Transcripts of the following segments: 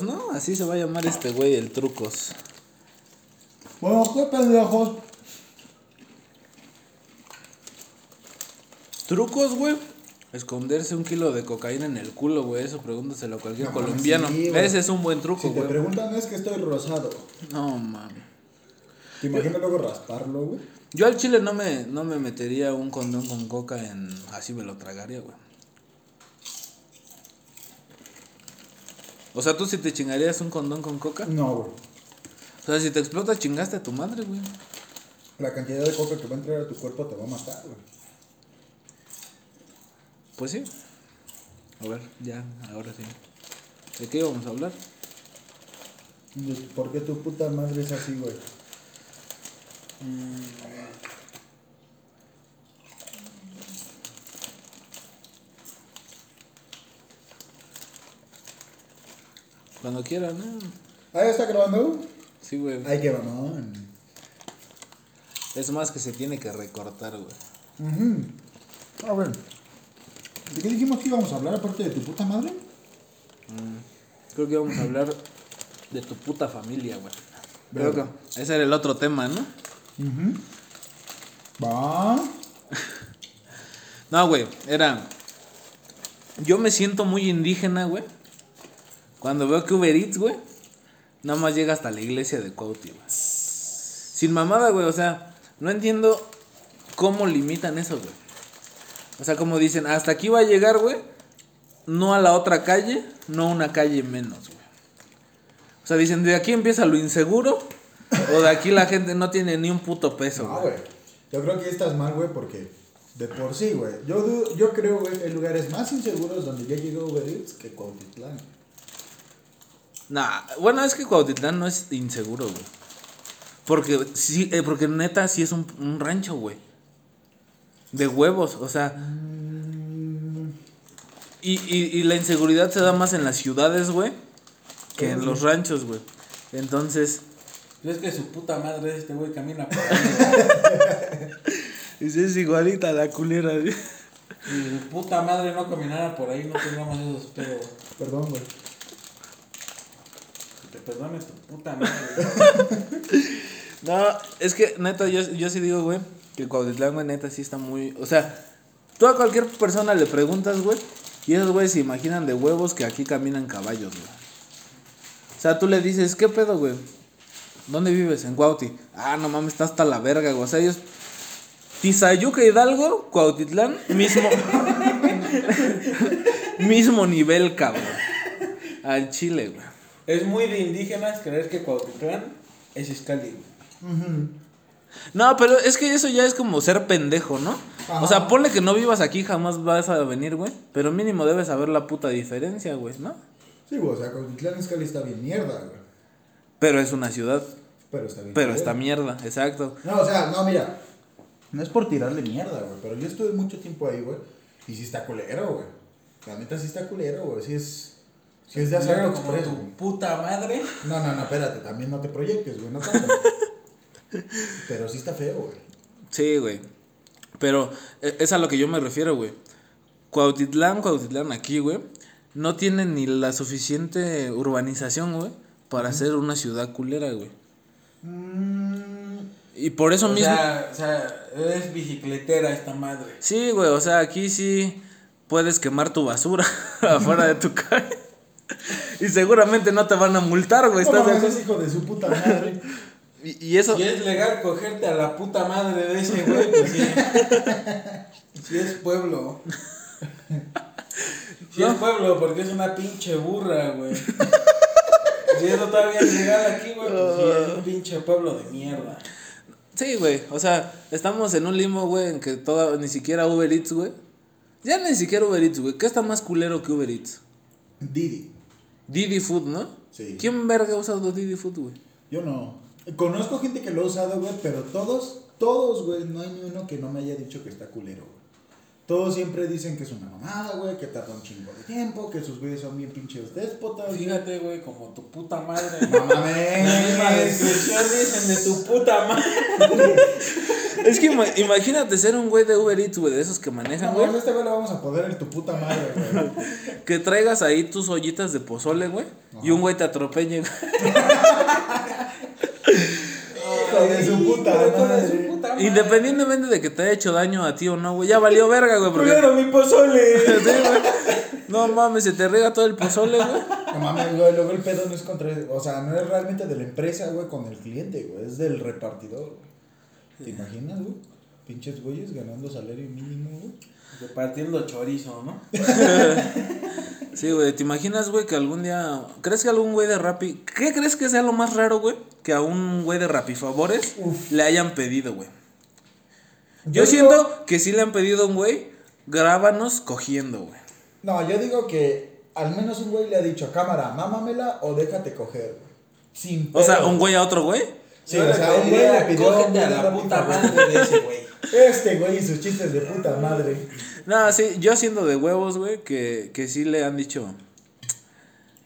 No, así se va a llamar este güey, el trucos. Bueno, qué pendejos. Trucos, güey. Esconderse un kilo de cocaína en el culo, güey. Eso pregúntaselo a cualquier No, colombiano. sí, güey. Ese es un buen truco, Si te güey. preguntan es que estoy rosado. No, mami. ¿Te imaginas luego rasparlo, güey? Yo al chile no me, no me metería un condón con coca en... Así me lo tragaría, güey. O sea, ¿tú si te chingarías un condón con coca? No, güey. O sea, si te explota, chingaste a tu madre, güey. La cantidad de coca que va a entrar a tu cuerpo te va a matar, güey. Pues sí. A ver, ya, ahora sí. ¿De qué íbamos a hablar? ¿Por qué tu puta madre es así, güey? Cuando quieran, ¿no? Ah, ¿ya está grabando? Sí, güey. Ay, qué mamón. Es más que se tiene que recortar, güey. Ujú. A ver. ¿De qué dijimos que íbamos a hablar aparte de tu puta madre? Creo que íbamos a hablar de tu puta familia, güey. Creo que ese era el otro tema, ¿no? Ujú. Va. No, güey, era. Yo me siento muy indígena, güey. Cuando veo que Uber Eats, güey, nada más llega hasta la iglesia de Cuauhti, güey. Sin mamada, güey, o sea, no entiendo cómo limitan eso, güey. O sea, como dicen, hasta aquí va a llegar, güey, no a la otra calle, no a una calle menos, güey. O sea, dicen, de aquí empieza lo inseguro, o de aquí la gente no tiene ni un puto peso, No, güey. güey. Yo creo que estás mal, güey, porque de por sí, güey. Yo, yo creo, güey, que hay lugares más inseguros donde ya llegó Uber Eats que Cuautitlán. Nah, bueno, es que Cuautitlán no es inseguro, güey. Porque sí, eh, porque neta sí es un, un rancho, güey. De huevos, o sea. Y, y, y la inseguridad se da más en las ciudades, güey, que en los ranchos, güey. Entonces, Es que su puta madre este güey camina por ahí. es igualita la culera. güey. Si su puta madre no caminara por ahí, no tendríamos esos pedos. Perdón, güey. Te perdone tu puta madre. No, es que neta, yo, yo sí digo, güey, que Cuautitlán, güey, neta, sí está muy. O sea, tú a cualquier persona le preguntas, güey, y esos güeyes se imaginan de huevos que aquí caminan caballos, güey. O sea, tú le dices, ¿qué pedo, güey? ¿Dónde vives? En Cuauti. Ah, no mames, está hasta la verga, güey. O sea, ellos. Tizayuca Hidalgo, Cuautitlán, mismo. mismo nivel, cabrón. Al Chile, güey. Es muy de indígenas creer que Cuautitlán es Iscali, güey. No, pero es que eso ya es como ser pendejo, ¿no? Ajá. O sea, ponle que no vivas aquí, jamás vas a venir, güey. Pero mínimo debes saber la puta diferencia, güey, ¿no? Sí, güey, o sea, Cuautitlán Izcalli está bien mierda, güey. Pero es una ciudad. Pero está bien. Pero está mierda, exacto. No, o sea, no, mira. No es por tirarle mierda, güey. Pero yo estuve mucho tiempo ahí, güey. Y sí está culero, güey. La neta sí está culero, güey. Sí es. Sí es de algo como express, tu güey. puta madre. No, no, no, espérate. También no te proyectes, güey. No tanto. pero sí está feo, güey. Sí, güey. Pero eh, es a lo que yo me refiero, güey. Cuautitlán, Cuautitlán aquí, güey. No tiene ni la suficiente urbanización, güey. Para ser una ciudad culera, güey. Y por eso O mismo. sea, o sea, es bicicletera esta madre. Sí, güey, o sea, aquí sí puedes quemar tu basura afuera de tu calle. Y seguramente no te van a multar, güey. No ¿Estás hijo de su puta madre. Y, y eso. Si es legal cogerte a la puta madre de ese güey, pues sí. Si es pueblo. Si es pueblo, porque es una pinche burra, güey. Si eso todavía es legal aquí, güey, pues sí, es un pinche pueblo de mierda. Sí, güey. O sea, estamos en un limbo, güey, en que toda, ni siquiera Uber Eats, güey. Ya ni siquiera Uber Eats, güey. ¿Qué está más culero que Uber Eats? Didi. Didi Food, ¿no? Sí. ¿Quién verga ha usado Didi Food, güey? Yo no. Conozco gente que lo ha usado, güey, pero todos, todos, güey, no hay ni uno que no me haya dicho que está culero, güey. Todos siempre dicen que es una mamada, güey, que tarda un chingo de tiempo, que sus güeyes son bien pinches déspotas. Fíjate, güey, como tu puta madre. No La misma mames. descripción dicen de tu puta madre. Es que ima- imagínate ser un güey de Uber Eats, güey, de esos que manejan, No, güey. a este güey le vamos a poder en tu puta madre, güey. Que traigas ahí tus ollitas de pozole, güey. Y un güey te atropelle, güey. Hijo de su puta madre. Independientemente de que te haya hecho daño a ti o no, güey. Ya valió verga, güey. Porque... Culero, mi pozole. Sí, güey. No mames, se te riega todo el pozole, güey. No mames, güey, luego el pedo no es contra, o sea, no es realmente de la empresa, güey, con el cliente, güey, es del repartidor, güey. ¿Te imaginas, güey? Pinches güeyes ganando salario mínimo, güey. Repartiendo chorizo, ¿no? Sí, güey. ¿Te imaginas, güey, que algún día. ¿Crees que algún güey de Rappi. ¿Qué crees que sea lo más raro, güey? Que a un güey de Rappi Favores Uf. le hayan pedido, güey. Yo Yo digo- siento que sí le han pedido a un güey. Grábanos cogiendo, güey. No, yo digo que al menos un güey le ha dicho, cámara, mámamela o déjate coger, güey. Sin O sea, un güey a otro güey. Sí, o sea, un güey le pidió a un cógete güey a de la puta madre de ese güey. Este güey y sus chistes de puta madre. No, sí, yo haciendo de huevos, güey, que, que sí le han dicho.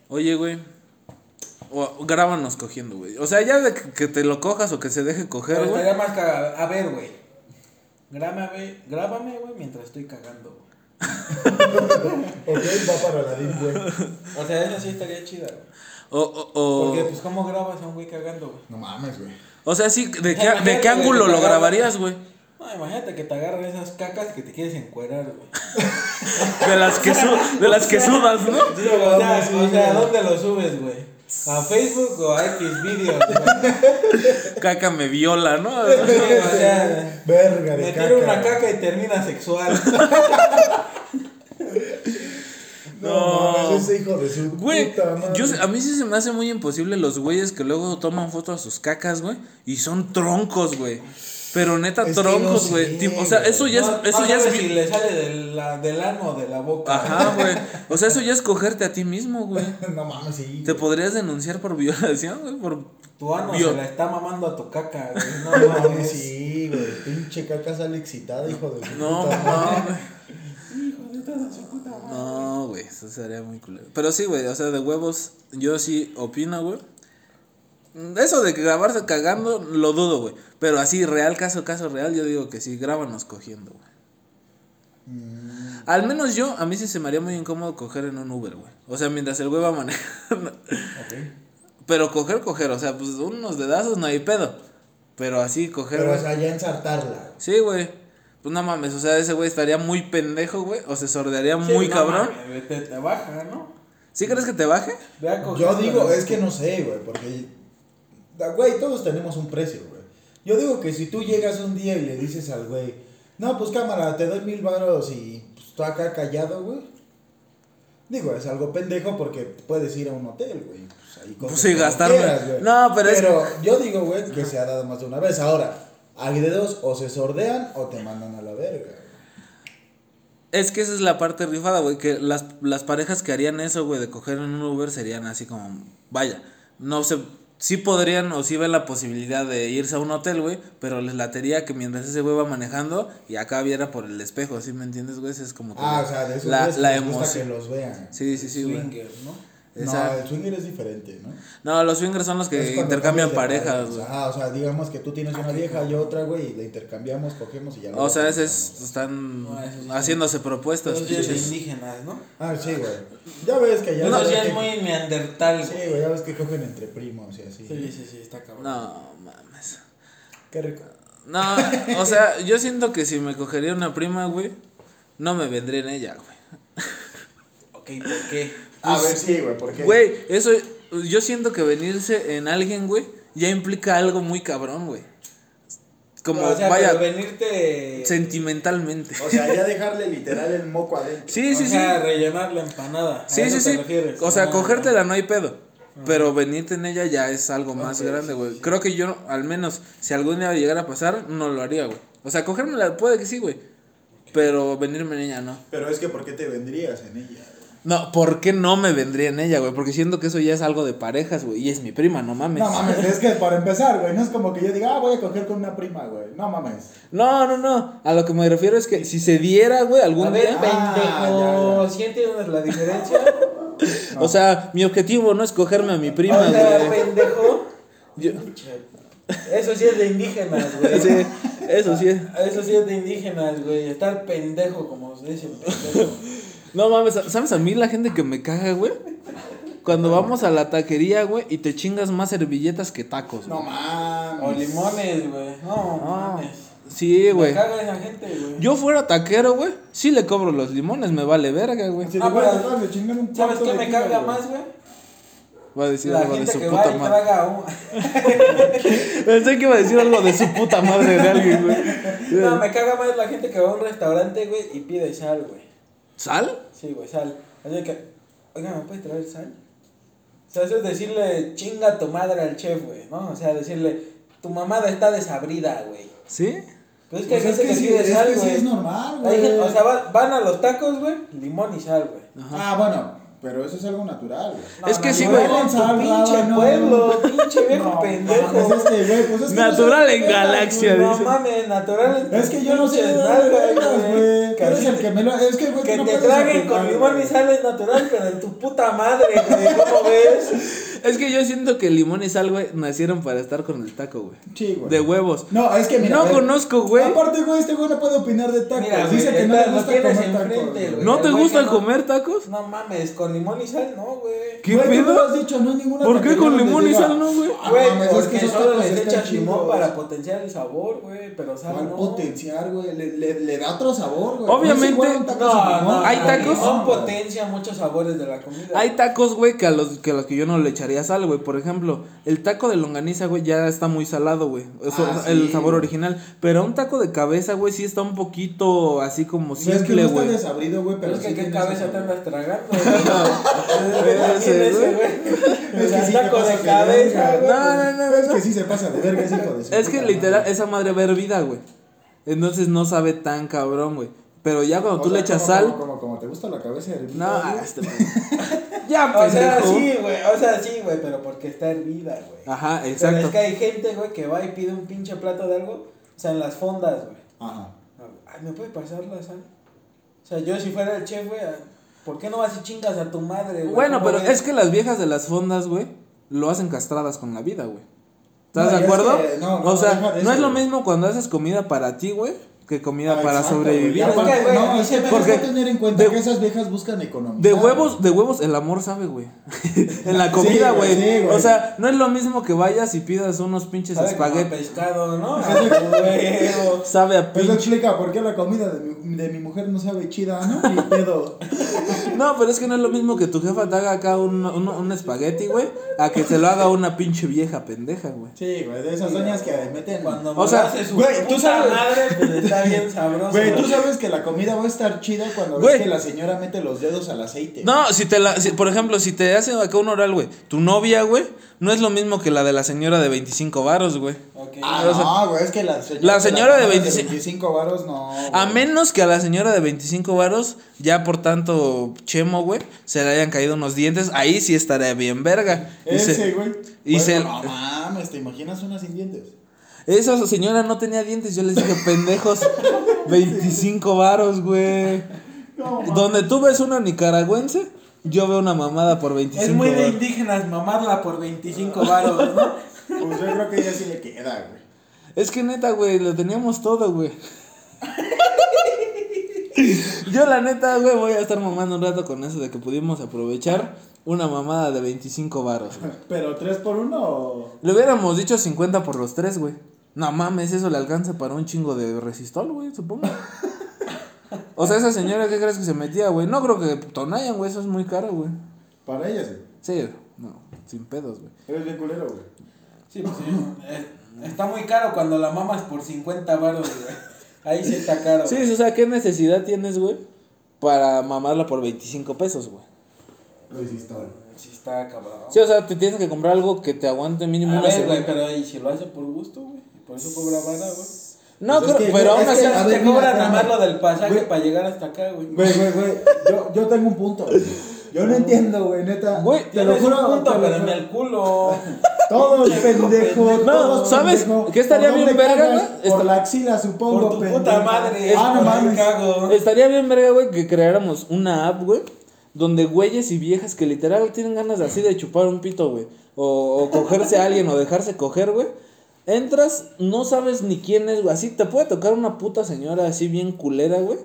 Oye, güey. O grábanos cogiendo, güey. O sea, ya de que que te lo cojas o que se deje coger, Pero güey. estaría más cagado. A ver, güey. Grábame, grábame, güey, mientras estoy cagando, güey. Ok, va para la DIM, güey. O sea, esa sí estaría chida, güey. O, o, o, Porque, pues, ¿cómo grabas a un güey cagando, güey? No mames, güey. o sea, sí, ¿de qué, ¿de qué ángulo lo grabarías, güey? No, imagínate que te agarran esas cacas que te quieres encuerar, güey. De las que, su- de las que sudas, ¿no? O sea, sí, o sea, ¿a güey. dónde lo subes, güey? ¿A Facebook o a X videos, güey? Caca me viola, ¿no? Sí, o sea, Verga de me caca. tiro una caca y termina sexual. No, No. mames, ese hijo de su Güey, puta madre. yo, a mí sí se me hace muy imposible los güeyes que luego toman fotos a sus cacas, güey, y son troncos, güey. Pero neta, Es troncos, no güey. sé, o sea, eso ya No- es, eso no ya es si le sale del, la- del ano o de la boca. Ajá, güey. O sea, eso ya es cogerte a ti mismo, güey. No mames, sí. Te podrías denunciar por violación, güey, por... Tu ano se la está mamando a tu caca, güey. No No mames. mames, sí, güey. Pinche caca sale excitada, hijo de su No, puta madre. no, güey. No, güey, eso sería muy culero. Pero sí, güey, o sea, de huevos, yo sí opino, güey. Eso de que grabarse cagando, lo dudo, güey. Pero así, real, caso, caso real, yo digo que sí, grábanos cogiendo, güey. Mm, Al menos yo, a mí sí se me haría muy incómodo coger en un Uber, güey. O sea, mientras el güey va manejando. ok. Pero coger, coger, o sea, pues unos dedazos no hay pedo. Pero así, coger. Pero, o güey. sea, ya ensartarla. Sí, güey. Pues no mames, o sea, ese güey estaría muy pendejo, güey. O se sordearía Sí, muy no cabrón. mames, te, te baja, ¿no? ¿Sí crees que te baje? Ve a coger Yo digo, es que no sé, güey, porque. Güey, todos tenemos un precio, güey. Yo digo que si tú llegas un día y le dices al güey, no, pues cámara, te doy mil varos y pues, tú acá callado, güey. Digo, es algo pendejo porque puedes ir a un hotel, güey. Pues ahí Pues sí, güey. No, pero es- Pero yo digo, güey, que se ha dado más de una vez. Ahora, hay de dos, o se sordean o te mandan a la verga. Es que esa es la parte rifada, güey. Que las, las parejas que harían eso, güey, de coger en un Uber serían así como, vaya, no sé, sí podrían o sí ven la posibilidad de irse a un hotel, güey, pero les latería que mientras ese güey va manejando y acá viera por el espejo, ¿sí me entiendes, güey? Es como que Ah, o sea, de la, la emoción. que los vean. Sí, sí, sí, güey. Swinger, ¿no? No, Esa- el swinger es diferente, ¿no? No, los swingers son los que intercambian parejas, güey. Ah, o sea, digamos que tú tienes una vieja y otra, güey, y la intercambiamos, cogemos y ya O sea, ese ese es, están No, esos sí haciéndose propuestas. Los indígenas, ¿no? Ah, sí, güey. Ya ves que ya. Uno sabes ya que- es muy neandertal, Sí, güey. güey, ya ves que cogen entre primos y así. Sí, sí, sí, está cabrón. No, mames. Qué rico. No, o sea, yo siento que si me cogería una prima, güey, no me vendría en ella, güey. Ok, ¿por qué? A ver, sí, güey, ¿por qué? Güey, eso, yo siento que venirse en alguien, güey, ya implica algo muy cabrón, güey. Como, o sea, vaya, venirte. sentimentalmente. O sea, ya dejarle literal el moco adentro. Sí, o sí, sí. sea, rellenar la empanada. ¿a Sí, sí, sí. refieres? O sea, Ah, cogértela no hay pedo. Pero venirte en ella ya es algo más grande, sí, güey. sí. Creo que yo, al menos, si algún día llegara a pasar, no lo haría, güey. O sea, cogérmela puede que sí, güey. Pero venirme en ella no. Pero es que, ¿por qué te vendrías en ella? No, ¿por qué no me vendría en ella, güey? Porque siento que eso ya es algo de parejas, güey. Y es mi prima, no mames. No mames, es que para empezar, güey, no es como que yo diga, ah, voy a coger con una prima, güey. No mames. No, no, no. A lo que me refiero es que si se diera, güey, algún A ver, día. pendejo. ¿sí entiendes la diferencia? O sea, mi objetivo no es cogerme a mi prima, o sea, güey. pendejo. Yo- Eso sí es de indígenas, güey. Sí, eso sí. Eso sí es de indígenas, güey. Estar pendejo, como se dice, pendejo. No mames, ¿sabes a mí la gente que me caga, güey? Cuando vamos a la taquería, güey, y te chingas más servilletas que tacos. No güey. mames. O limones, güey. No, Ah, mames. sí, Me güey. caga esa gente, güey. Yo fuera taquero, güey, sí le cobro los limones, me vale verga, güey. Si Ah, le pero- tratar de chingar un ¿Sabes qué me caga güey. más, güey? Va a decir La algo de gente su que va puta y madre. traga un... Pensé que iba a decir algo de su puta madre de alguien, güey. No, me caga más la gente que va a un restaurante, güey, y pide sal, güey. ¿Sal? Sí, güey, sal. Así que, oiga, ¿me puedes traer sal? O sea, eso es decirle chinga tu madre al chef, güey, ¿no? O sea, decirle, tu mamada está desabrida, güey. ¿Sí? Pues es que hay Pues es gente que que sí, pide es sal, que sí güey. es normal, güey. o sea, va- van a los tacos, güey, limón y sal, güey. Ah, bueno, pero eso es algo natural. No, Es que no, sí, no, güey. en tu pinche pueblo, pinche viejo No, pendejo. mames, es que, güey, pues es que no Natural en galaxia, güey. No dice. mames, natural. en Es que yo no sé de güey. Eres el que me lo. Es que, güey, Que no te traguen con limón y sal es natural, pero en tu puta madre, güey, ¿cómo ves? Es que yo siento que el limón y sal, güey, nacieron para estar con el taco, güey. Sí, güey. De huevos. No, es que mira. No conozco, güey. Aparte, güey, este güey no puede opinar de tacos. Mira, Dice güey, que no le gusta tienes comer tacos. enfrente, güey. güey. ¿No te güey gusta no- comer tacos? No mames, con limón y sal no, güey. ¿Qué Güey, pedo? has dicho, no ninguna ¿Por qué con limón y sal no, güey? "Ah, Güey, mames, es que porque esos solo les echas limón chidos". para potenciar el sabor, güey, pero sal ¿Cuál no. potenciar, güey? Le, le, le da otro sabor, güey. Obviamente- No es igual un taco No, hay tacos- No, potencia muchos sabores de la comida. Hay tacos, güey, que a los que, a los que yo no le echaría sal, güey. Por ejemplo, el taco de longaniza, güey, ya está muy salado, güey. Eso, Ah, el sí, sabor güey. original. Pero un taco de cabeza, güey, sí está un poquito así como O sea, es que simple, no está güey. desabrido, güey, pero pero es que sí qué cabeza te andas tragando. güey. Güey. güey. Es que sí taco de cabeza, güey. No, no, no, Es que sí se pasa de verga, ese hijo de Es que literal, esa madre va hervida, güey. Entonces no sabe tan cabrón, güey. Pero ya cuando O tú sea, le echas como- sal. Como, como, te gusta la cabeza hervida. No, este. ya, O sea, sí, güey, o sea, sí, güey, pero porque está hervida, güey. Ajá, Pero exacto. es que hay gente, güey, que va y pide un pinche plato de algo, o sea, en las fondas, güey. Ajá. Ay, ¿me puede pasar la sal? O sea, yo si fuera el chef, güey, ¿por qué no vas y chingas a tu madre, güey? Bueno, ¿Cómo pero ves? es que las viejas de las fondas, güey, lo hacen castradas con la vida, güey. ¿Estás No, de y es acuerdo? que- no, o sea, no es lo mismo cuando haces comida para ti, güey, que comida Ah, para exacto, sobrevivir. aparte, Es que, no, es que que tener en cuenta de- que esas viejas buscan economía. De huevos, de huevos el amor sabe, güey. en la Sí, comida, güey, sí, güey. o sea, no es lo mismo que vayas y pidas unos pinches Sabe como a espaguetis. pescado, ¿no? Sabe a Eso pinche. explica por qué la comida de mi, de mi mujer no sabe chida, ¿no? Ni pedo. No, pero es que no es lo mismo que tu jefa te haga acá un, un, un espagueti, güey, a que te lo haga una pinche vieja pendeja, güey. Sí, güey, de esas doñas que meten. Cuando O sea, hace su güey, tú sabes- madre, pues está bien sabroso. Güey, tú sabes que la comida va a estar chida cuando Güey. ves que la señora mete los dedos al aceite. No, si te la, si- por ejemplo, si te hacen acá un oral, güey, tu novia, güey, no es lo mismo que la de la señora de 25 varos, güey. Ah, o sea, no, güey, es que la señora, la señora de cama 25 25 varos no. A menos que a la señora de 25 varos, ya por tanto chemo, güey, se le hayan caído unos dientes, ahí sí estaría bien verga. Y se- Ese, güey. y Bueno, se- No mames, ¿te imaginas una sin dientes? Esa señora no tenía dientes, yo les dije, pendejos, 25 varos, güey. No, Donde tú ves una nicaragüense, yo veo una mamada por 25 Es muy de varos. indígenas mamarla por 25 varos, ¿no? Pues yo creo que ya sí le queda, güey. Es que neta, güey, lo teníamos todo, güey. Yo la neta, güey, voy a estar mamando un rato con eso de que pudimos aprovechar una mamada de 25 varos, güey. Pero tres por uno o. Le hubiéramos dicho 50 por los tres, güey. No mames, eso le alcanza para un chingo de resistol, güey, supongo. O sea, esa señora, ¿qué crees que se metía, güey? No creo que Tonayan, güey, eso es muy caro, güey. Para ella sí. Sí, no, sin pedos, güey. Eres bien culero, güey. Sí, pues sí. Eh, Está muy caro cuando la mamas por 50 varos, güey. Ahí sí está caro. Sí, o sea, ¿qué necesidad tienes, güey? Para mamarla por 25 pesos, güey. Resistol. Sí está cabrón. Sí, o sea, te tienes que comprar algo que te aguante mínimo A una ver, güey, pero ahí si lo hace por gusto, güey. Por eso cobra vara, güey. No, Pues es creo- que, pero aún así. te cobran nada más lo del pasaje Güey. para llegar hasta acá, güey. Güey, güey, güey. Yo, yo tengo un punto. güey. Yo no entiendo, güey, neta. Güey, te lo tienes un juro. punto, te lo pero en juro. el culo. Todos pendejos. No, ¿sabes qué estaría ¿Por bien verga, güey? Por la axila, supongo. Por tu pendejo. puta madre. Ah, no mames. cago. Estaría bien verga, güey, que creáramos una app, güey, donde güeyes y viejas que literal tienen ganas de así de chupar un pito, güey, o, o cogerse a alguien o dejarse coger, güey. Entras, no sabes ni quién es, güey. Así te puede tocar una puta señora así bien culera, güey.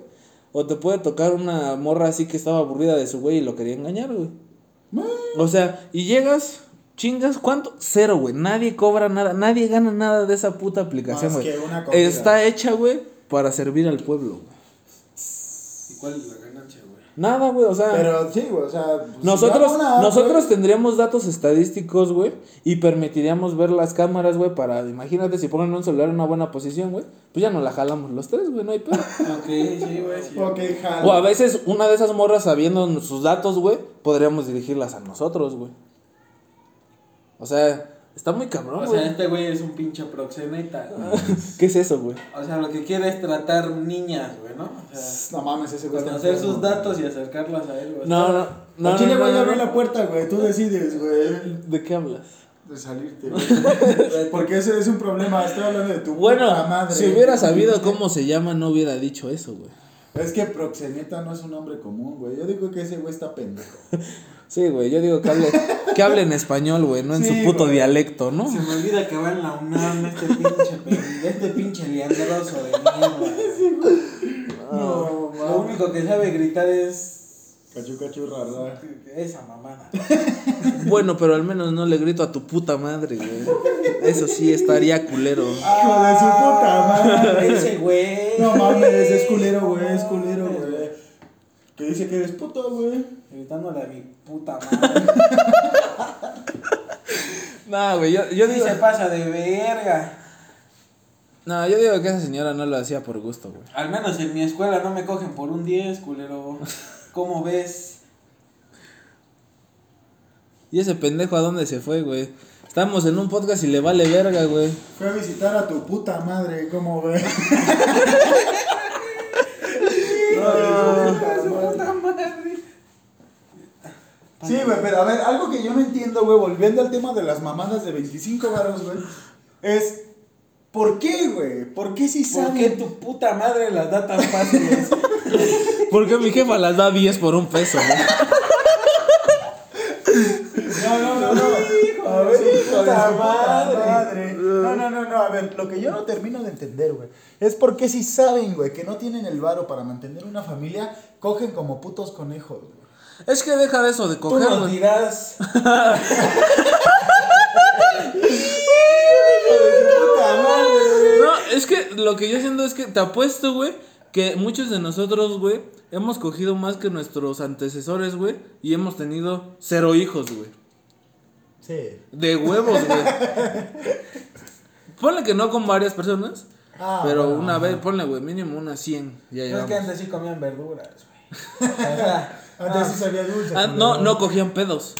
O te puede tocar una morra así que estaba aburrida de su güey y lo quería engañar, güey. O sea, y llegas, chingas, ¿cuánto? Cero, güey. Nadie cobra nada, nadie gana nada de esa puta aplicación, Más güey. que una comida. Está hecha, güey, para servir al pueblo, güey. ¿Y cuál es la ganancia? Nada, güey, o sea. Pero sí, güey, o sea. pues, nosotros si nosotros tendríamos datos estadísticos, güey, y permitiríamos ver las cámaras, güey, para, imagínate, si ponen un celular en una buena posición, güey, pues ya no la jalamos los tres, güey, no hay pedo. Ok, sí, güey. Sí. Ok, jalo. o a veces una de esas morras sabiendo sus datos, güey, podríamos dirigirlas a nosotros, güey. O sea, está muy cabrón, O güey. sea, este güey es un pinche proxeneta. güey. ¿Qué es eso, güey? O sea, lo que quiere es tratar niñas, güey, ¿no? O sea, No mames, ese güey está conocer enfermo, sus güey. datos y acercarlas a él, güey. No, no, No, no. Chile, no, güey, no, no. la puerta, güey. Tú decides, güey. ¿De qué hablas? De salirte, güey. Porque ese es un problema. Estoy hablando de tu Bueno, puta madre. si hubiera sabido cómo se llama, no hubiera dicho eso, güey. Es que proxeneta no es un nombre común, güey. Yo digo que ese güey está pendejo. Sí, güey, yo digo que hable, que hable en español, güey, no en Sí, su puto güey. dialecto, ¿no? Se me olvida que va en la UNAM este pinche, este pinche liandroso de mierda. No, Lo único que sabe gritar es Cachu, cachu, rara. esa mamada. Bueno, pero al menos no le grito a tu puta madre, güey. Eso sí estaría culero. Hijo de su puta madre. Ese güey. No mames, es culero, güey. Es culero, güey. Que dice que eres puto, güey. Gritándole a mi puta madre. No, güey, yo, yo Sí digo. se pasa de verga. No, yo digo que esa señora no lo hacía por gusto, güey. Al menos en mi escuela no me cogen por un 10, culero. ¿Cómo ves? ¿Y ese pendejo a dónde se fue, güey? Estamos en un podcast y le vale verga, güey. Fue a visitar a tu puta madre, ¿cómo ves? Sí, güey, pero a ver, algo que yo no entiendo, güey, volviendo al tema de las mamadas de 25 varos, güey, es ¿por qué, güey? ¿Por qué si ¿Por saben? qué tu puta madre las da tan fáciles? Porque mi jefa las da 10 por un peso, güey. No, no, no, no. Hijo A ver, de su puta puta madre. madre. No, no, no, no. A ver, lo que yo no termino de entender, güey, es por qué si saben, güey, que no tienen el varo para mantener una familia, cogen como putos conejos, güey. Es que deja de eso de Tú coger, nos güey. dirás. No, es que lo que yo siento es que te apuesto, güey, que muchos de nosotros, güey, hemos cogido más que nuestros antecesores, güey, y hemos tenido cero hijos, güey. Sí. De huevos, güey. Ponle que no con varias personas, Ah, pero bueno, una ajá. vez, ponle, güey, mínimo unas 100. Ya No es que antes sí comían verduras, güey. O sea, Antes sí sabía dulce. Ah, no, no cogían pedos.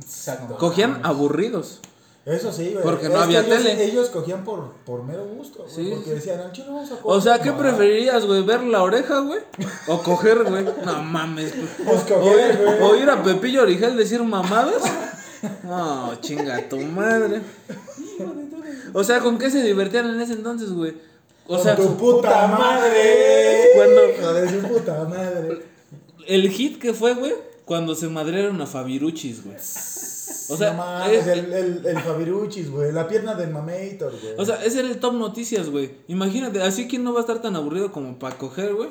Exacto. Cogían aburridos. Eso sí, güey. Porque no Es había ellos, tele. Ellos cogían por, por mero gusto, güey. Sí, porque decían, al chino vamos a O coger". sea, ¿qué No, preferirías, güey? ¿Ver la oreja, güey? ¿O coger, güey? No mames. Pues ¿O ir, o a Pepillo Origel decir mamadas? No, chinga tu madre. O sea, ¿con qué se divertían en ese entonces, güey? O Con sea, tu puta madre. Cuando- Hijo de su puta madre. El hit que fue, güey, cuando se madrearon a Fabiruchis, güey. O sea, no es- el, el, el Fabiruchis, güey. La pierna del Mamator, güey. o sea, ese era el top noticias, güey. Imagínate, así que no va a estar tan aburrido como para coger, güey.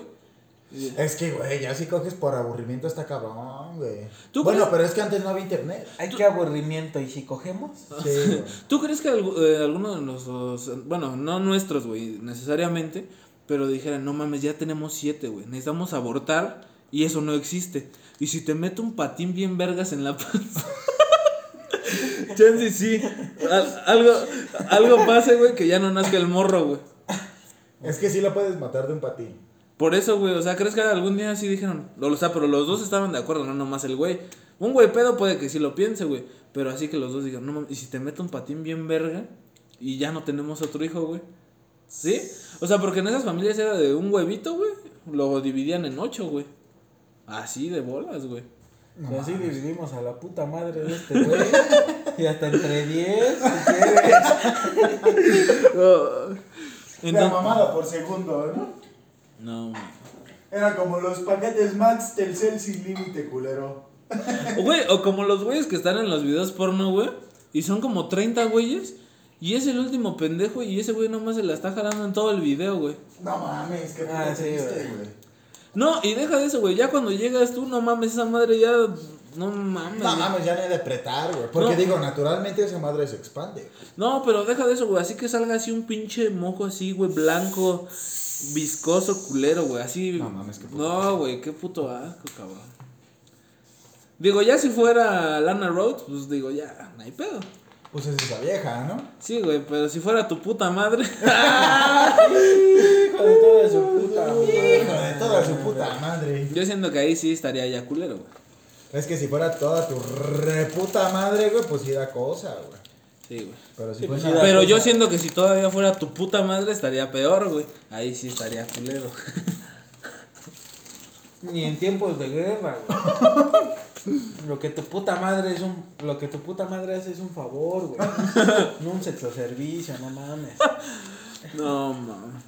es que, güey, ya si coges por aburrimiento está cabrón, güey. ¿Tú Bueno, crees? pero es que antes no había internet. Ay, qué aburrimiento. ¿Y si cogemos? Sí. ¿Tú crees que eh, alguno de nuestros, bueno, no nuestros, güey, necesariamente, pero dijeran, no mames, ya tenemos siete, güey, necesitamos abortar y eso no existe. Y si te meto un patín bien vergas en la panza. Chance sí. Al- algo, algo pase, güey, que ya no nazca el morro, güey. Es que sí lo puedes matar de un patín. Por eso, güey, o sea, ¿crees que algún día sí dijeron? O sea, pero los dos estaban de acuerdo, no nomás el güey. Un güey pedo puede que sí lo piense, güey. Pero así que los dos digan, no mames, ¿y si te meto un patín bien verga? Y ya no tenemos otro hijo, güey. ¿Sí? O sea, porque en esas familias era de un huevito, güey. Lo dividían en ocho, güey. Así de bolas, güey. No así mames. dividimos a la puta madre de este güey. y hasta entre 10, si quieres. Oh. La mamada por segundo, ¿no? No. Era como los paquetes Max Telcel sin límite, culero. Güey, o como los güeyes que están en los videos porno, güey. Y son como 30 güeyes. Y es el último pendejo. Y ese güey nomás se la está jalando en todo el video, güey. No mames, qué Ah, puto sí, triste, güey. No, y deja de eso, güey. Ya cuando llegas tú, no mames, esa madre ya. No mames. No mames, ya no hay de apretar, güey. Porque No. digo, naturalmente esa madre se expande. No, pero deja de eso, güey. Así que salga así un pinche moco así, güey, blanco, viscoso, culero, güey. Así. No mames, qué puto No, güey, qué puto asco, cabrón. Digo, ya si fuera Lana Rhodes, pues digo, ya, no hay pedo. Pues es esa vieja, ¿no? Sí, güey, pero si fuera tu puta madre. Hijo de toda su puta madre. Hijo de toda su puta madre. Yo siento que ahí sí estaría ya culero, güey. Es que si fuera toda tu reputa madre, güey, pues sí da cosa, güey. Sí, güey. Pero si Sí, pues fuera- sí da Pero yo siento que si todavía fuera tu puta madre estaría peor, güey. Ahí sí estaría culero. Ni en tiempos de guerra, güey. Lo que tu puta madre es un. Lo que tu puta madre hace es un favor, güey. No un sexo servicio, no mames. No, mames.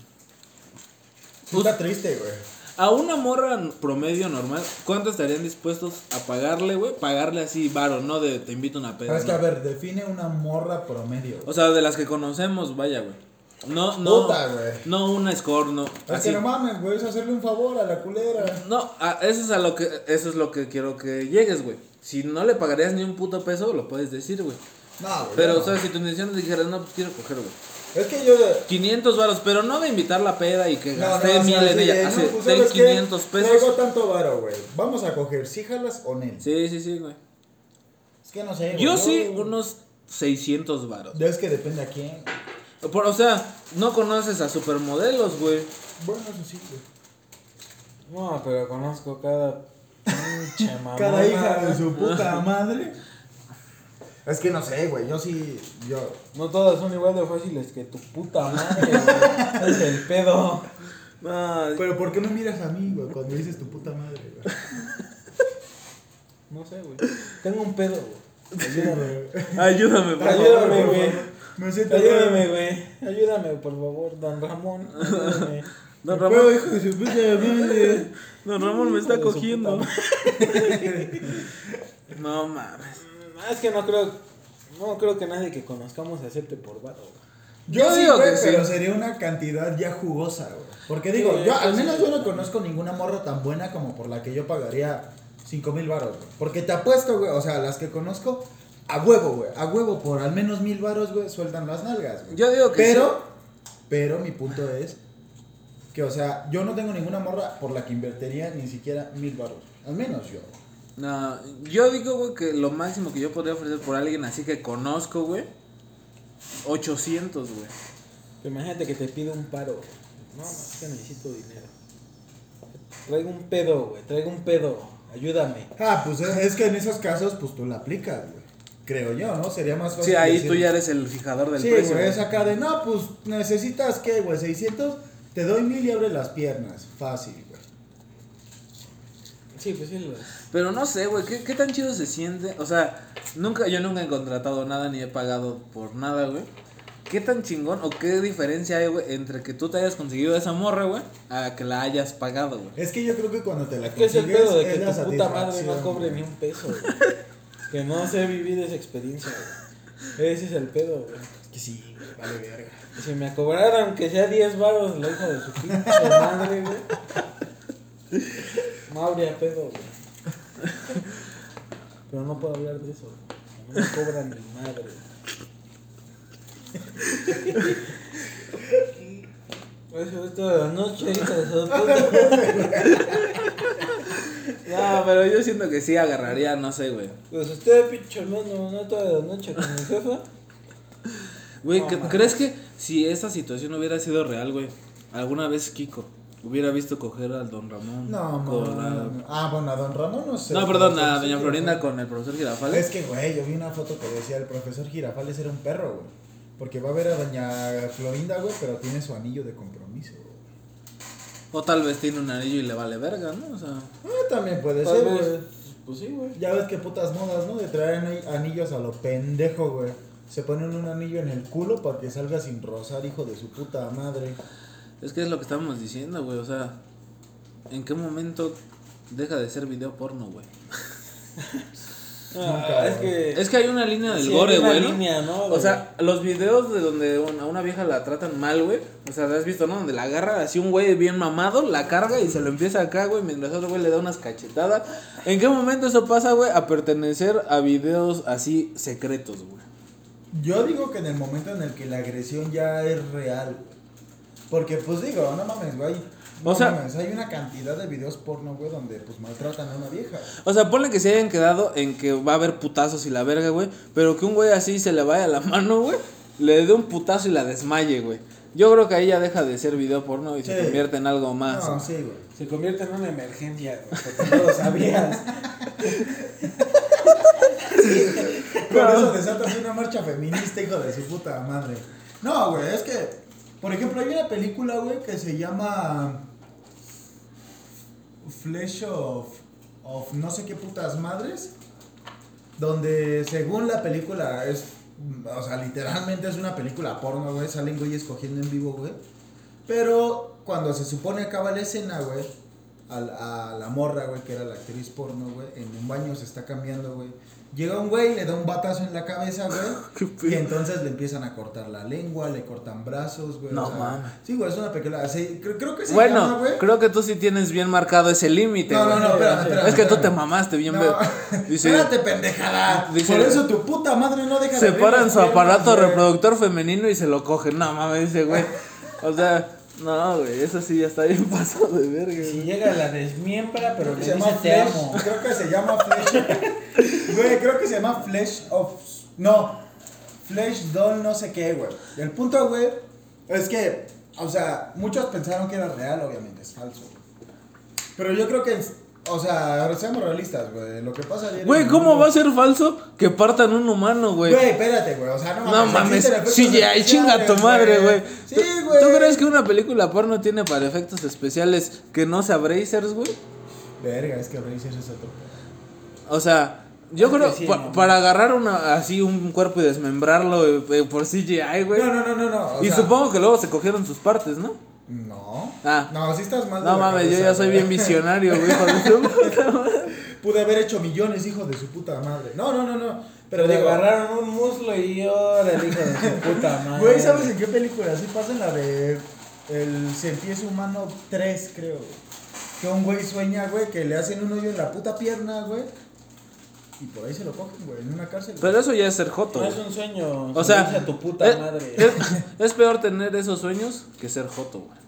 Está triste, güey. A una morra promedio normal, ¿cuánto estarían dispuestos a pagarle, güey? Pagarle así, varo, no de te invito a una peda. Pero es que, no. a ver, define una morra promedio. O sea, de las que conocemos, vaya, güey. No, no. Puta. No una score, no. Es así. que no mames, güey, es hacerle un favor a la culera. No, a- eso es a lo que eso es lo que quiero que llegues, güey. Si no le pagarías ni un puto peso, lo puedes decir, güey. No, güey. Pero, no. o sea, si tu intención es dijeras, no, pues quiero coger, güey. Es que yo. 500 varos, pero no de invitar la peda y que No, gasté no, mil en ella. no, Así, pues, ten ¿sabes qué? 500 pesos. Traigo tanto varo, güey. Vamos a coger, si jalas o Nel. Sí, sí, sí, güey. Es que no sé, güey. Yo sí, unos 600 varos. Es que depende a quién. Por, o sea, no conoces a supermodelos, güey. Bueno, eso sí, güey. No, pero conozco cada pinche mamá. Cada hija de su puta madre. Es que no sé, güey. Yo sí. Yo. No todas son igual de fáciles que tu puta madre, güey. Es el pedo. No, Pero ¿por qué no miras a mí, güey? Cuando dices tu puta madre, güey. No sé, güey. Tengo un pedo, güey. Ayúdame. ayúdame, por favor. Ayúdame, güey. Favor. Me siento Ayúdame, güey. Ayúdame, por favor, don Ramón. Ayúdame. Don Ramón, Ramón, hijo de su puta madre. don Ramón me está cogiendo. No mames. Es que no creo. No creo que nadie que conozcamos acepte por varo. Yo, Yo sí, digo güey, que sí. pero sería una cantidad ya jugosa, güey. Porque digo, Sí, yo al pues menos sí. yo no conozco ninguna morra tan buena como por la que yo pagaría 5 mil baros, güey. Porque te apuesto, güey, o sea, las que conozco, a huevo, güey. A huevo, por al menos mil baros, güey, sueltan las nalgas, güey. Yo digo que Pero, pero mi punto es que, o sea, yo no tengo ninguna morra por la que invertiría ni siquiera mil baros. Al menos yo. No, yo digo, güey, que lo máximo que yo podría ofrecer por alguien así que conozco, güey, 800, güey. Imagínate que te pide un paro. güey. No, no, es que necesito dinero. Traigo un pedo, güey. Traigo un pedo. Ayúdame. Ah, pues es es que en esos casos, pues tú la aplicas, güey. Creo yo, ¿no? Sería más fácil. Sí, ahí decir- tú ya eres el fijador del Sí, precio. güey, güey. es acá de, no, pues necesitas, ¿qué, güey? 600, te doy mil y abre las piernas. Fácil, güey. Sí, pues sí. Lo... Pero no sé, güey, ¿qué, ¿qué tan chido se siente? O sea, nunca, yo nunca he contratado nada ni he pagado por nada, güey. ¿Qué tan chingón o qué diferencia hay, güey, entre que tú te hayas conseguido esa morra, güey, a que la hayas pagado, güey? Es que yo creo que cuando te la ¿Qué es el consigues, pedo de que es la tu puta madre no satisfacción, cobre güey. ni un peso, güey? Que no sé vivir esa experiencia, güey. Ese es el pedo, güey. Que sí, güey, vale verga. Si me cobraran, aunque sea 10 baros, la hija de su pinche madre, güey. No habría pedo, güey. Pero no puedo hablar de eso, güey. No me cobran ni madre. Eso es toda la noche, hija de su puta. No, pero yo siento que sí agarraría, no sé, güey. Pues usted, pinche hermano, no toda la noche con mi jefa. Güey, No, ¿qué- mames. ¿crees que si esa situación hubiera sido real, güey? Alguna vez Kiko hubiera visto coger al don Ramón. No, con no, la-. Ah, bueno, a don Ramón no sé. No, perdón, a sí, doña sí, Florinda con el profesor Girafales. Es que, güey, yo vi una foto que decía el profesor Girafales era un perro, güey. Porque va a ver a doña Florinda, güey, pero tiene su anillo de compromiso, güey. O tal vez tiene un anillo y le vale verga, ¿no? O sea. Ah, también puede ser, güey. Pues sí, güey. Ya ves que putas modas, ¿no? De traer ani- anillos a lo pendejo, güey. Se ponen un anillo en el culo para que salga sin rozar, hijo de su puta madre. Es que es lo que estábamos diciendo, güey. O sea, ¿en qué momento deja de ser video porno, güey? Ah, es que. Es que hay una línea del Sí, gore, hay una güey. ¿no? línea, ¿no, O sea, los videos de donde a una vieja la tratan mal, güey. O sea, ¿has visto, no? Donde la agarra así un güey bien mamado, la carga y se lo empieza acá, güey, mientras otro güey le da unas cachetadas. ¿En qué momento eso pasa, güey? A pertenecer a videos así secretos, güey. Yo digo que en el momento en el que la agresión ya es real, güey. Porque, pues digo, no mames, güey. No O sea- mames, hay una cantidad de videos porno, güey, donde pues maltratan a una vieja. O sea, ponle que se hayan quedado en que va a haber putazos y la verga, güey. Pero que un güey así se le vaya la mano, güey. Le dé un putazo y la desmaye, güey. Yo creo que ahí ya deja de ser video porno y se Sí. convierte en algo más. No, sí, güey. Se convierte en una emergencia, güey. Porque no lo sabías. Por eso desatas una marcha feminista, hijo de su puta madre. No, güey, es que, por ejemplo, hay una película, güey, que se llama Flesh of, of no sé qué putas madres, donde según la película es, o sea, literalmente es una película porno, güey, salen güeyes cogiendo en vivo, güey. Pero cuando se supone acaba la escena, güey, a, a la morra, güey, que era la actriz porno, güey, en un baño se está cambiando, güey. Llega un güey, le da un batazo en la cabeza, güey. y entonces le empiezan a cortar la lengua, le cortan brazos, güey. No o sea, mames. Sí, güey, es una película. sí, creo, creo que se Bueno, llama, güey. creo que tú sí tienes bien marcado ese límite, No, no, no, espérame, espérame. Es que tú te mamaste bien, No, Dice, espérate, pendejada. Dice- Por eso tu puta madre no deja separan su aparato güey. reproductor femenino y se lo cogen. No mames, ese güey. O sea, no, güey, eso sí ya está bien pasado de verga. Si güey. llega la desmiembra, pero le Se dice llama te amo. Creo que se llama Flesh. Güey, creo que se llama Flesh of. No. Flesh Doll, no sé qué, güey. El punto, güey, es que. O sea, muchos pensaron que era real, obviamente, es falso. Pero yo creo que. es- O sea, seamos realistas, güey. Lo que pasa ayer. Güey, ¿cómo va a ser falso que partan un humano, güey? Güey, espérate, güey. O sea, no No mames, existen efectos sí, ya, y chinga tu madre, güey. Sí, ¿Tú- güey. ¿Tú crees que una película porno tiene para efectos especiales que no sea Brazers, güey? Verga, es que Razer es otro. O sea, yo creo sí, pa- no. para agarrar una así un cuerpo y desmembrarlo eh, eh, por CGI, güey. No, no, no, no. no. o y sea, supongo que luego se cogieron sus partes, ¿no? No. Ah. No, sí estás mal. No mames, yo ya soy güey. bien visionario, güey. hijo de su puta madre. Pude haber hecho millones, hijo de su puta madre. No, no, no, no. Pero Le digo, agarraron un muslo y ahora el hijo de su puta madre. güey, ¿sabes en qué película? Sí pasa en la de El Cien Humano 3, creo. Que un güey sueña, güey, que le hacen un hoyo en la puta pierna, güey. Y por ahí se lo cogen, güey, en una cárcel. Pero eso ya es ser joto. No es un sueño. O sea, a tu puta es, madre. es- es peor tener esos sueños que ser joto, güey.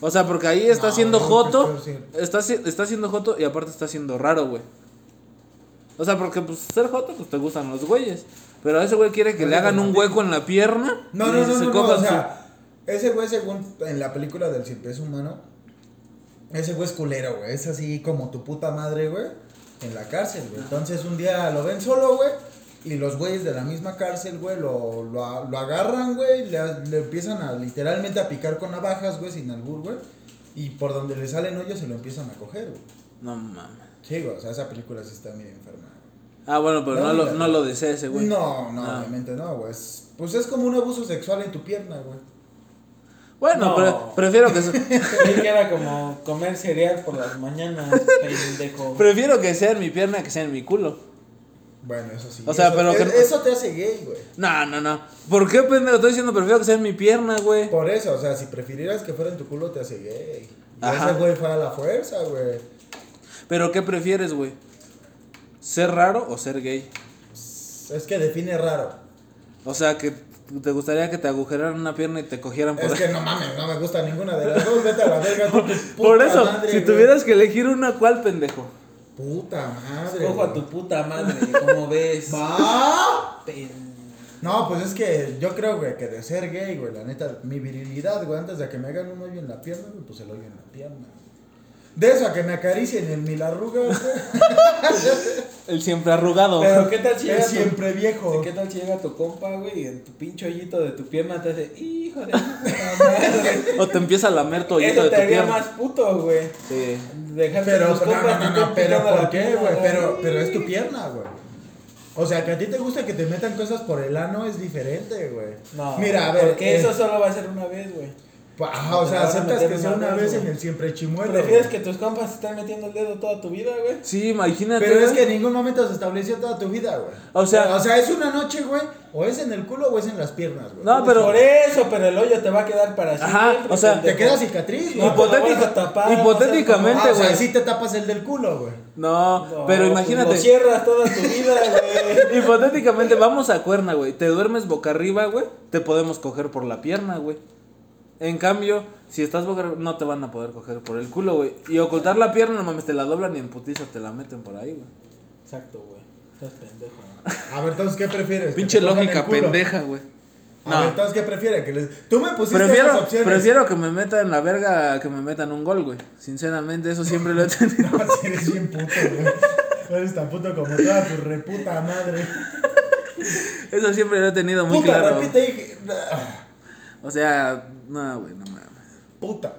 O sea, porque ahí está No, siendo no, joto, es peor, sí. está, si- está siendo joto y aparte está siendo raro, güey. O sea, porque pues ser joto, pues te gustan los güeyes. Pero ese güey quiere que le hagan un hueco en la pierna. No, y no, no, se no, o su- sea, ese güey según en la película del cien pies humano, ese güey es culero, güey, es así como tu puta madre, güey, en la cárcel, güey. Entonces un día lo ven solo, güey, y los güeyes de la misma cárcel, güey, lo, lo, lo agarran, güey, le, le empiezan a literalmente a picar con navajas, güey, sin albur, güey, y por donde le salen hoyos se lo empiezan a coger, güey. No mames. Sí, güey, o sea, esa película sí está medio enferma. Ah, bueno, pero No, no, lo, no lo desea ese güey. No, no, Ah. obviamente no, güey. es- Pues es como un abuso sexual en tu pierna, güey. Bueno, No. prefiero que, que era como comer cereal por las mañanas, pendejo. prefiero que sea en mi pierna que sea en mi culo. Bueno, eso sí. O sea, eso, pero es- Eso te hace gay, güey. No, no, no. ¿Por qué, pendejo? Estoy diciendo prefiero que sea en mi pierna, güey. Por eso, o sea, si prefirieras que fuera en tu culo, te hace gay. Y Ajá. ese güey fue a la fuerza, güey. Pero ¿qué prefieres, güey? ¿Ser raro o ser gay? Es que define raro. O sea, que te gustaría que te agujeraran una pierna y te cogieran por Es que no mames, no me gusta ninguna de las dos. Vete a la verga. Por puta eso, madre, si güey. tuvieras que elegir una, ¿cuál, pendejo? Puta madre. Cojo a tu puta madre, ¿cómo ves? ¿Va? No, pues es que yo creo, güey, que de ser gay, güey, la neta, mi virilidad, güey, antes de que me hagan un hoyo en la pierna, güey, pues el hoyo en la pierna. De eso a que me acaricien en mil arrugas, güey. El siempre arrugado. Pero qué tal si llega tu- siempre viejo. ¿Qué tal si llega tu compa, güey, y en tu pinche hoyito de tu pierna te hace, hijo de? O te empieza a lamer tu hoyito Eso de te tu haría pierna. más puto, güey. Sí. Dejar que Pero, tus no, compas no, te no, no, pero ¿por qué, güey? Pero, pero es tu pierna, güey. O sea, que a ti te gusta que te metan cosas por el ano es diferente, güey. No, Mira, a ver. Porque eh, eso solo va a ser una vez, güey. Pa- ajá, o sea, aceptas que sea una vez, en el siempre chimuelo. ¿Prefieres que tus compas estén metiendo el dedo toda tu vida, güey? Sí, imagínate. Pero es que en ningún momento se estableció toda tu vida, güey. O sea- o sea, es una noche, güey. O es en el culo o es en las piernas, güey. No, pero- Por eso, pero el hoyo te va a quedar para Ajá, siempre. o sea. Te queda cicatriz, güey. hipotéticamente, Ah, o sea, güey. sí te tapas el del culo, güey. No, No, pero pues imagínate. Lo cierras toda tu vida, güey. Hipotéticamente, vamos a cuerna, güey. Te duermes boca arriba, güey. Te podemos coger por la pierna, güey. En cambio, si estás boca arriba, no te van a poder coger por el culo, güey. Y ocultar la pierna, no mames, te la doblan y en putiza te la meten por ahí, güey. Exacto, güey. Estás pendejo. A ver, entonces, ¿qué prefieres? ¿Que Pinche lógica pendeja, güey. A No. ver, entonces, ¿qué prefieres? Que les... Tú me pusiste esas Prefiero, opciones. prefiero que me metan la verga a que me metan un gol, güey. Sinceramente, eso siempre lo he tenido. No, si eres bien puto, güey. Eres tan puto como toda tu reputa madre. Eso siempre lo he tenido muy puta, claro. repite. O sea, no, güey, no mames. Puta.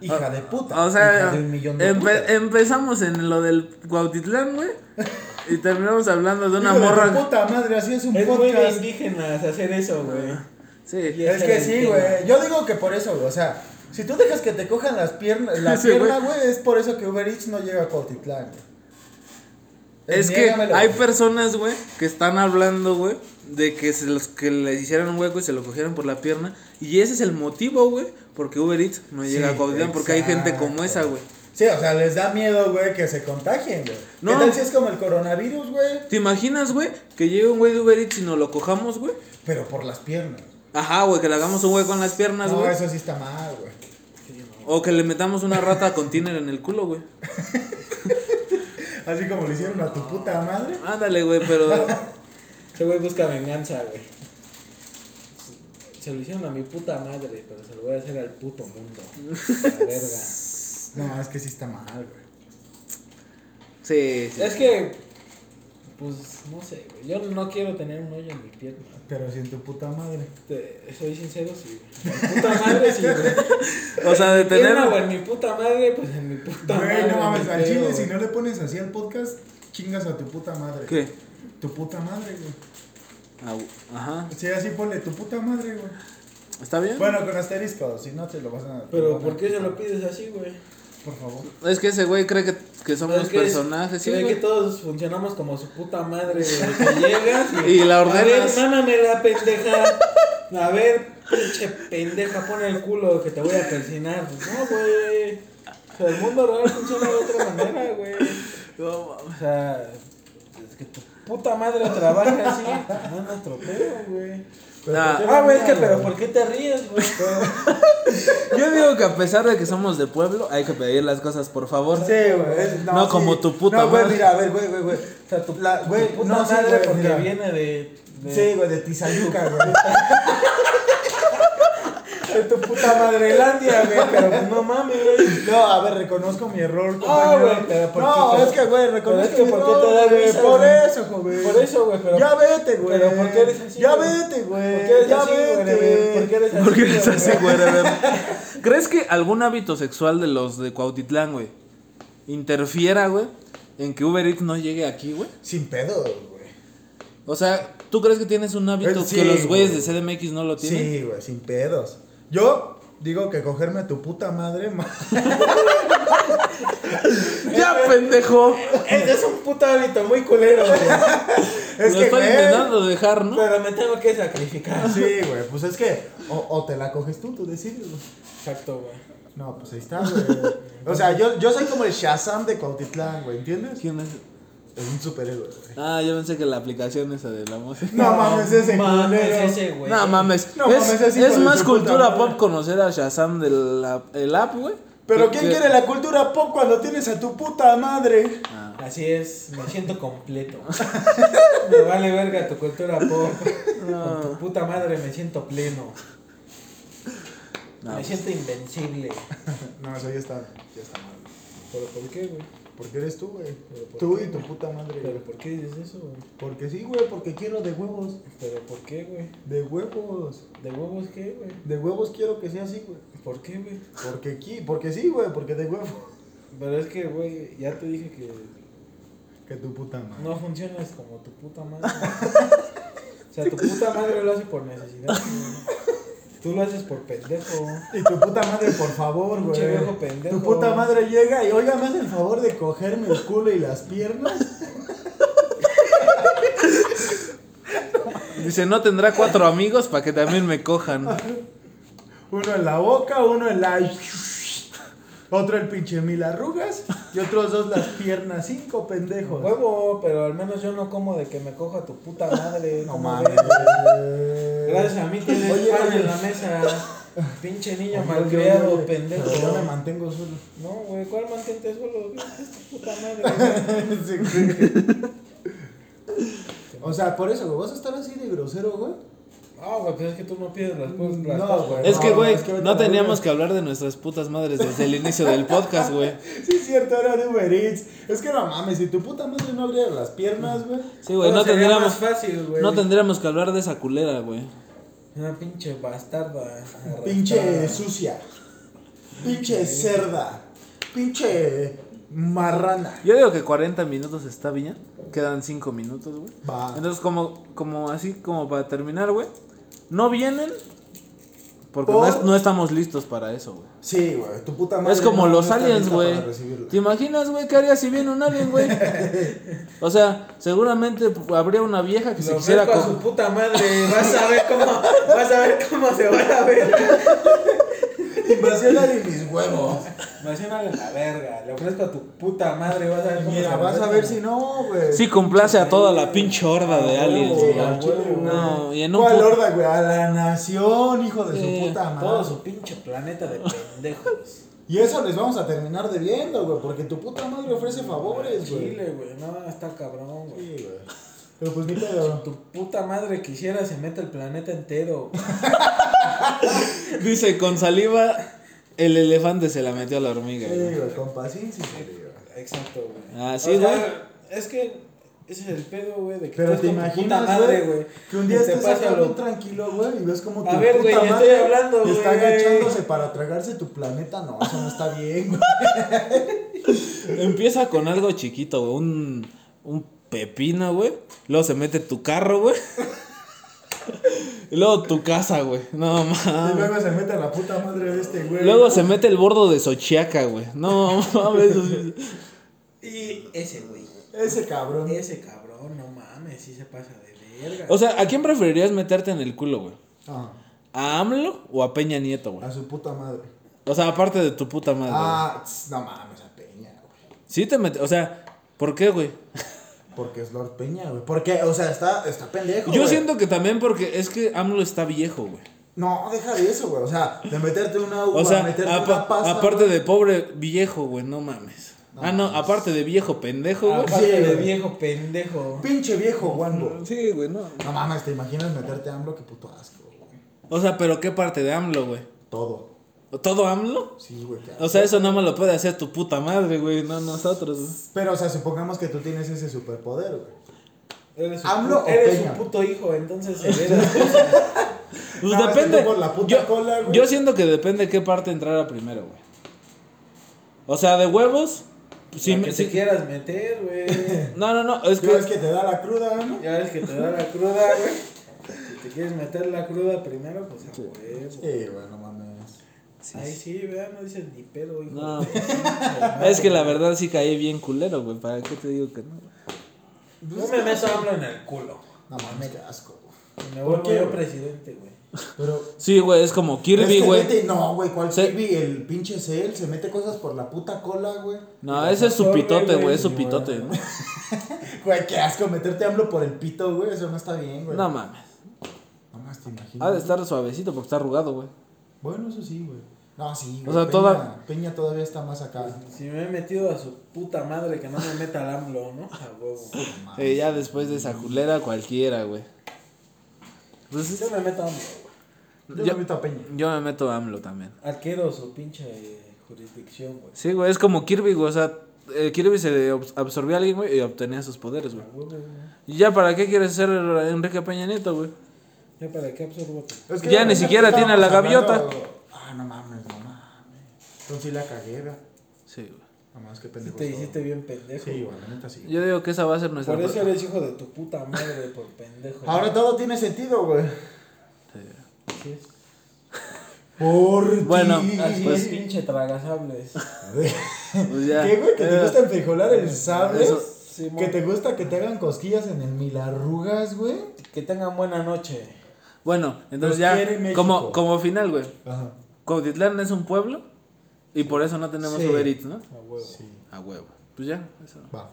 Hija de puta. O sea, hija de un millón de empe- putas. empezamos en lo del Cuautitlán, güey. Y terminamos hablando de una Hijo de tu morra. puta madre, así es un Es muy de podcast. indígenas hacer eso, güey. Sí. Y Es que sí, güey. Yo digo que por eso, güey. O sea, si tú dejas que te cojan las piernas, la Sí, pierna, güey, es por eso que Uber Eats no llega a Cuautitlán, güey. Es que hay personas, güey, que están hablando, güey, de que se los que les hicieran un hueco y se lo cogieran por la pierna. Y ese es el motivo, güey, porque Uber Eats no llega Sí, a Cuautitlán, porque hay gente como esa, güey. Sí, o sea, les da miedo, güey, que se contagien, güey. No. ¿Qué tal si es como el coronavirus, güey? ¿Te imaginas, güey, que llegue un güey de Uber Eats y nos lo cojamos, güey? Pero por las piernas. Ajá, güey, que le hagamos un hueco en las piernas, No, güey. eso sí está mal, güey. O que le metamos una rata con tiner en el culo, güey. Así como le hicieron a tu puta madre. Ándale, güey, pero. Ese güey busca venganza, güey. Se lo hicieron a mi puta madre, pero se lo voy a hacer al puto mundo. La verga. No, es que sí está mal, güey. Sí, sí. Es que, pues, no sé, güey. Yo no quiero tener un hoyo en mi pierna. Pero si en tu puta madre. Te- soy sincero, sí, güey. En mi puta madre, sí, güey. O sea, de En mi pierna o tener. en mi puta madre, pues en mi puta madre. Güey, no mames, me al chile, si no le pones así al podcast, chingas a tu puta madre. ¿Qué? Tu puta madre, güey. Ajá. Sí, así ponle tu puta madre, güey. ¿Está bien? Bueno, con asterisco, si no te lo vas a. Pero, ¿por qué se lo pides así, güey? Por favor. Es que ese güey cree que, que somos Es que es- personajes, sí, cree güey. que todos funcionamos como su puta madre, güey. Que llegas y, Y la A ver, ordenas. mámame la pendeja. A ver, pinche pendeja, pon el culo que te voy a persinar. Pues no, güey. O sea, el mundo real funciona de otra manera, güey. No. O sea, es que tu puta madre trabaja así. No es nuestro pedo, güey. Pero Ah. ¿por qué Ah, no güey, es que, pero? ¿por qué te ríes, güey? Yo digo que a pesar de que somos de pueblo, hay que pedir las cosas, por favor. Sí, güey. es- No, como tu puta no, güey, madre. mira, a ver, güey, güey, güey. O sea, tu, La- güey, tu puta no, sí, madre güey, porque mira. viene de. de Sí, güey, de Tizayuca, güey. de tu puta madrelandia, güey. Pero pues no mames, güey. No, a ver, reconozco mi error, Ah, compañero. güey, pero ¿por No, qué? es que, güey, Pero reconozco es que mi ¿por qué te da güey, risa, Por güey? eso, joven. Por eso, güey, pero. Ya vete, güey. Pero ¿por qué eres así, Ya güey? vete, güey. ¿Por qué eres ya así, vete. güey? ¿Por qué eres así? ¿Por qué eres güey? así, güey? ¿Crees que algún hábito sexual de los de Cuautitlán, güey, interfiera, güey, en que Uber Eats no llegue aquí, güey? Sin pedo, güey. O sea, ¿tú crees que tienes un hábito Eh, sí, que los güeyes güey. de CDMX no lo tienen? Sí, güey, sin pedos. Yo digo que cogerme a tu puta madre. ma- ¡Ya, pendejo! Ese es un puto hábito muy culero, güey. Es lo que, estoy güey. intentando dejar, ¿no? Pero me tengo que sacrificar. Sí, güey, pues es que. O, o te la coges tú, tú decides, güey. Exacto, güey. No, pues ahí está, güey. O sea, yo, yo soy como el Shazam de Cuautitlán, güey, ¿entiendes? ¿Quién es? Es un superhéroe, güey. Ah, yo pensé que la aplicación esa de la música. No mames, ese mames, culero. ese, güey. No mames. No es mames, es hijo es más puta cultura pop conocer a Shazam del app, el app, güey. Pero ¿quién que- quiere la cultura pop cuando tienes a tu puta madre? Ah, Así es, me siento completo. me vale verga tu cultura pop. Con tu puta madre me siento pleno. no, me pues, siento invencible. No, eso ya está, ya está mal. ¿Pero por qué, güey? Porque eres tú, güey. ¿Pero por Tú qué? y tu puta madre, ¿Pero por qué dices eso, güey? Porque sí, güey, porque quiero de huevos. ¿Pero por qué, güey? De huevos. ¿De huevos qué, güey? De huevos quiero que sea así, güey. ¿Por qué, güey? Porque aquí, porque sí, güey, porque de huevos. Pero es que, güey, ya te dije que Que tu puta madre. no funcionas como tu puta madre. o sea, tu puta madre lo hace por necesidad, güey. Tú lo haces por pendejo. Y tu puta madre, por favor, güey. Pinche viejo pendejo. Tu puta madre llega y, oiga, me hace el favor de cogerme el culo y las piernas. Dice, no tendrá cuatro amigos para que también me cojan. Uno en la boca, uno en la. Otro el pinche mil arrugas. Y otros dos las piernas, cinco pendejos. Huevo, pero al menos yo no como de que me coja tu puta madre. No ¿cómo mames. Gracias a mí tienes Oye, pan en la mesa. Pinche niño Oye, malcriado, pendejo. Yo me mantengo solo. No, güey, ¿cuál mantente solo? Es tu puta madre. Sí, o sea, por eso, güey, ¿vas a estar así de grosero, güey? No, güey, pues es que tú no pides las cosas. No, las cosas, güey. Es que, No, güey, es que ahorita no teníamos que hablar de nuestras putas madres desde el inicio del podcast, güey. Sí, es cierto, era de Uber Eats. Es que no mames, si tu puta madre no abriera las piernas, güey. Sí, güey, no sería tendríamos, más fácil, güey. no tendríamos que hablar de esa culera, güey. Una pinche bastarda. arrastrada. Pinche sucia. Pinche cerda. Pinche marrana. Yo digo que 40 minutos está bien. Quedan 5 minutos, güey. Entonces, como, como así, como para terminar, güey. No vienen porque Por- no, es- no estamos listos para eso, güey. Sí, güey, tu puta madre. Es como no- los no aliens, güey. ¿Te imaginas, güey, qué haría si viene un alien, güey? O sea, seguramente habría una vieja que se Lo quisiera ofrezco a su puta madre. Vas a ver cómo, vas a ver cómo se van a ver. Invasión alien mis huevos. Imagínale la verga. Le ofrezco a tu puta madre. Vas a ver cómo Mira, se vas a ver si no, güey. Sí complace a toda la pinche horda de aliens, güey. No, y en un ¿Cuál horda, güey? A la nación, hijo de su puta madre. Todo su pinche planeta de pendejos. Y eso les vamos a terminar debiendo, güey, porque tu puta madre ofrece favores, güey. Chile, güey. No, está cabrón, güey. Sí, güey. Pero pues ni pedo. Tu puta madre quisiera se mete el planeta entero. Dice, con saliva, el elefante se la metió a la hormiga, Sí, güey. con paciencia, güey. Exacto, güey. Ah, O sí, sea, güey. Es que ese es el pedo, güey, de que Pero te imaginas, puta madre, güey, que un día te estés pasa acá lo- bien tranquilo, güey, y ves como tu A ver, puta güey, madre estoy hablando, está güey. agachándose para tragarse tu planeta. No, eso no está bien, güey. Empieza con algo chiquito, güey. Un, un pepino, güey. Luego se mete tu carro, güey. Y luego tu casa, güey. No Y mames. luego se mete a la puta madre de este, güey. Luego se mete el bordo de Xochiaca, güey. No mames. Y ese, güey. Ese cabrón. Ese cabrón, no mames, sí se pasa de verga. O sea, ¿a quién preferirías meterte en el culo, güey? Ah, ¿A AMLO o a Peña Nieto, güey? a su puta madre. O sea, aparte de tu puta madre. Ah, tss, no mames, a Peña, güey. Sí te metes. O sea, ¿por qué, güey? Porque es Lord Peña, güey. Porque, o sea, está, está pendejo. Yo güey. siento que también porque es que AMLO está viejo, güey. No, deja de eso, güey. O sea, de meterte una uva, O sea, meterte una pasta. aparte güey. de pobre viejo, güey, no mames. No ah, no, aparte de viejo pendejo, güey. Aparte Sí, de güey. viejo pendejo. Pinche viejo, guango. Sí, güey, no. No mames, ¿te imaginas meterte a AMLO? Qué puto asco, güey. O sea, pero ¿qué parte de AMLO, güey? Todo. ¿Todo AMLO? Sí, güey. O sea, eso no me lo puede hacer tu puta madre, güey, no nosotros. güey. Pero, o sea, supongamos que tú tienes ese superpoder, güey. Eres ¿AMLO eres Peña? su puto hijo, entonces se ve. Pues depende. la puta yo, cola, güey. yo siento que depende qué parte entrara primero, güey. O sea, de huevos. Sí, La me- que sí- te quieras meter, güey. No, no, no, es Ya ves que. que te da la cruda, ¿no? Ya ves que te da la cruda, güey. Si te quieres meter la cruda primero, pues a huevo. Sí, güey, no mames. Ay, sí, vea, no dices ni pedo, hijo. No. madre. Es que la verdad sí caí bien culero, güey. ¿Para qué te digo que no? No me meto AMLO en el culo. No mames, qué asco, güey. Me ¿Por vuelvo qué, yo presidente, güey. Pero. Sí, güey, es como Kirby, güey. No, güey, ¿cuál Se- Kirby? El pinche Cell se mete cosas por la puta cola, güey. No, ese es su pitote, güey, es su sí, pitote, güey. ¿no? Güey, qué asco meterte AMLO por el pito, güey. Eso no está bien, güey. No mames. No más te imaginas. Ha de estar suavecito porque está arrugado, güey. Bueno, eso sí, güey. No, sí, güey. O sea, Peña, toda- Peña todavía está más acá. Si me he metido a su puta madre, que no me meta al AMLO, ¿no? A huevo. Mames. Eh, ya después de esa culera, cualquiera, güey. Pues Yo me meto a AMLO, güey. Yo yo- me meto a Peña. yo me meto a AMLO también. Adquiero su pinche jurisdicción, güey. Sí, güey, es como Kirby, güey. O sea, eh, Kirby se abs- absorbió a alguien, güey, y obtenía sus poderes, güey. ¿Y ya para qué quieres ser Enrique Peña Nieto, güey? Ya para qué absorbo Es Ya ni siquiera tiene a la gaviota. hablando- no mames, no mames. Entonces sí la cagué, ¿verdad? Sí, güey. Nada más que Sí pendejo. te soy. hiciste bien pendejo. Sí, güey. la neta sí. Yo digo que esa va a ser nuestra. Por eso eres hijo de tu puta madre por pendejo. Ahora güey. todo tiene sentido, güey. Sí. Así es. Por Bueno, Pues- es, pinche tragasables. Pues ya. ¿Qué, güey? ¿Que te Eh, gusta enfrijolar el sable? Eso- Simón. ¿Que te gusta que te hagan cosquillas en el mil arrugas, güey? Que tengan buena noche. Bueno, entonces ya, como, como final, güey. Ajá. Cuautitlán es un pueblo y por eso no tenemos Sí. Uber Eats, ¿no? A huevo. Sí. A huevo. Pues ya, eso. Va.